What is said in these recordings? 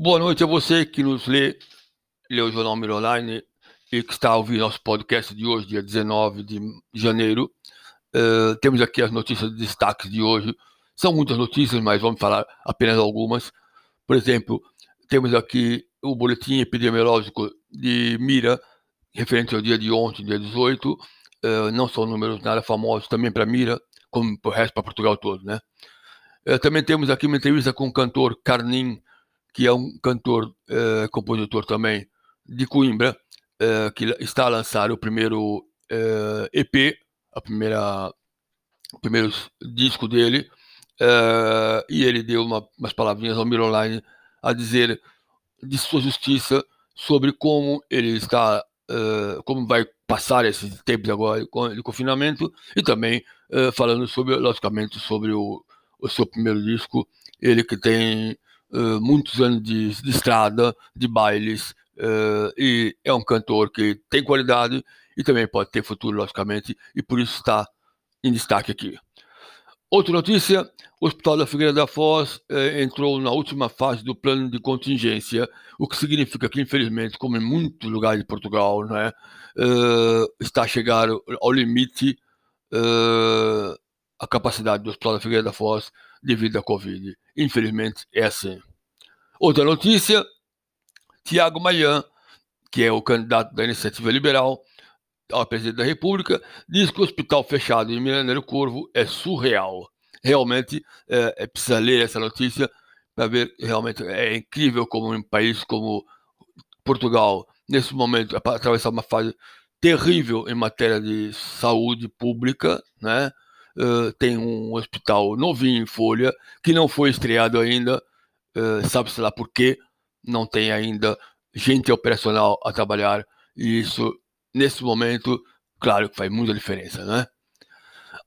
Boa noite a você que nos lê, lê o Jornal Miro Online e que está ouvindo nosso podcast de hoje, dia 19 de janeiro. Uh, temos aqui as notícias de destaques de hoje. São muitas notícias, mas vamos falar apenas algumas. Por exemplo, temos aqui o boletim epidemiológico de Mira, referente ao dia de ontem, dia 18. Uh, eh, não são números nada famosos também para Mira, como para o resto para Portugal todo, né? Uh, também temos aqui uma entrevista com o cantor Carnim que é um cantor, é, compositor também de Coimbra, é, que está a lançar o primeiro EP, a primeira, o primeiro disco dele, e ele deu uma, umas palavrinhas ao Miro Online a dizer de sua justiça sobre como ele está, como vai passar esses tempos agora de confinamento, e também falando sobre, logicamente, sobre o, o seu primeiro disco, ele que tem uh, muitos anos de, de, estrada, de bailes, uh, e é um cantor que tem qualidade e também pode ter futuro, logicamente, e por isso está em destaque aqui. Outra notícia: o Hospital da Figueira da Foz eh, entrou na última fase do plano de contingência, o que significa que, infelizmente, como em muitos lugares de Portugal, né, eh, está a chegar ao limite eh, a capacidade do Hospital da Figueira da Foz devido à Covid. Infelizmente é assim. Outra notícia: Tiago Maia, que é o candidato da Iniciativa Liberal ao presidente da República, diz que o hospital fechado em Mineiro Corvo é surreal. Realmente é, é precisa ler essa notícia para ver realmente é incrível como um país como Portugal nesse momento atravessar uma fase terrível em matéria de saúde pública, né? Uh, tem um hospital novinho em Folha, que não foi estreado ainda, uh, sabe-se lá por quê, não tem ainda gente operacional a trabalhar, e isso, nesse momento, claro que faz muita diferença, né?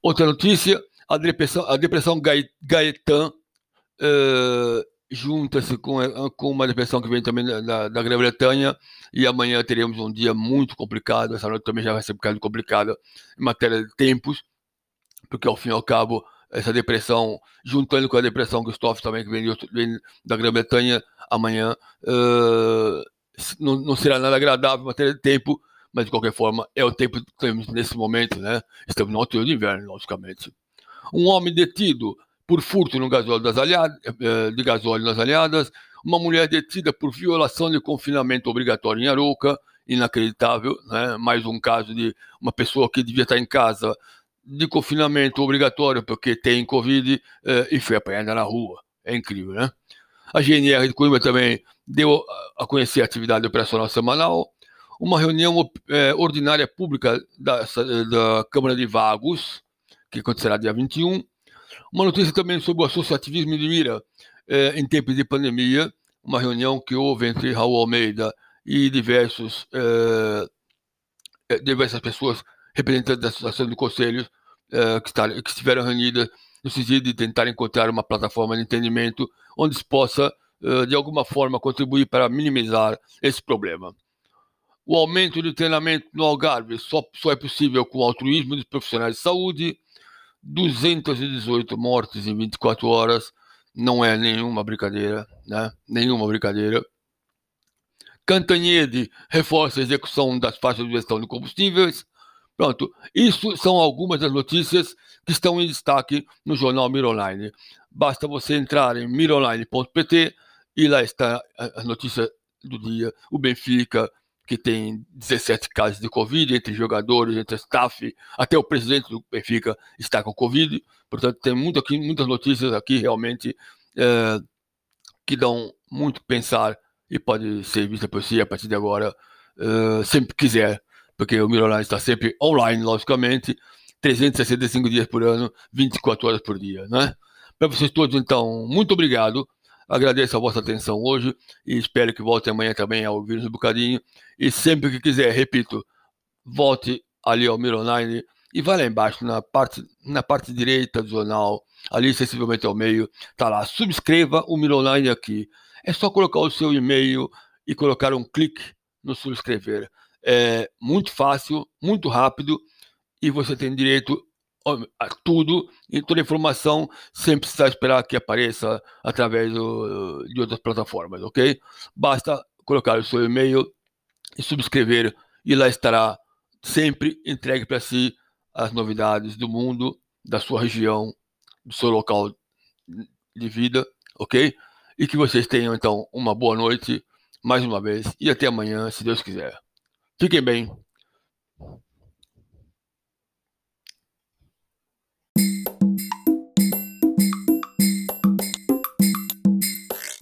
Outra notícia, a depressão, a depressão Gaetan uh, junta-se com, com uma depressão que vem também da, da Grã-Bretanha, e amanhã teremos um dia muito complicado, essa noite também já vai ser um bocado complicada em matéria de tempos, porque ao fim e ao cabo, essa depressão, juntando com a depressão que sofre também, que vem, vem da Grã-Bretanha, amanhã uh, não, não, será nada agradável matéria de tempo, mas de qualquer forma é o tempo que temos nesse momento, né? Estamos no outono de inverno, logicamente. Um homem detido por furto no gasóleo das aliadas, eh, de gasóleo nas aliadas, uma mulher detida por violação de confinamento obrigatório em Arouca, inacreditável, né? mais um caso de uma pessoa que devia estar em casa de confinamento obrigatório porque tem Covid eh, e foi apanhada na rua. É incrível, né? A GNR de Coimbra também deu a conhecer a atividade operacional semanal, uma reunião eh, ordinária pública da, da Câmara de Vagos, que acontecerá dia 21, uma notícia também sobre o associativismo de Mira eh, em tempos de pandemia, uma reunião que houve entre Raul Almeida e diversos, eh, eh diversas pessoas representantes da Associação de Conselhos uh, que, que estiveram reunidas no sentido de tentar encontrar uma plataforma de entendimento onde se possa, uh, de alguma forma, contribuir para minimizar esse problema. O aumento de treinamento no Algarve só, só é possível com o altruísmo dos profissionais de saúde. 218 mortes em 24 horas não é nenhuma brincadeira, né? Nenhuma brincadeira. Cantanhede reforça a execução das faixas de gestão de combustíveis. Pronto, isso são algumas das notícias que estão em destaque no jornal Miroline. Basta você entrar em miroline.pt e lá está a notícia do dia. O Benfica, que tem 17 casos de Covid entre jogadores, entre staff, até o presidente do Benfica está com Covid. Portanto, tem muito aqui, muitas notícias aqui realmente é, que dão muito pensar e pode ser vista por si a partir de agora, é, sempre quiser porque o Mirolai está sempre online, logicamente, 365 dias por ano, 24 horas por dia, né? Para vocês todos, então, muito obrigado. Agradeço a vossa atenção hoje e espero que volte amanhã também ao ouvir um bocadinho. E sempre que quiser, repito, volte ali ao Mironline e vá lá embaixo, na parte, na parte direita do jornal, ali sensivelmente ao meio, tá lá. Subscreva o Mironline aqui. É só colocar o seu e-mail e colocar um clique no subscrever é muito fácil, muito rápido e você tem direito tudo e toda informação sem precisar esperar que apareça através do, de outras plataformas, ok? Basta colocar o seu e-mail e subscrever e lá estará sempre entregue para si as novidades do mundo, da sua região, do seu local de vida, ok? E que vocês tenham então uma boa noite mais uma vez e até amanhã, se Deus quiser. Fiquem bem.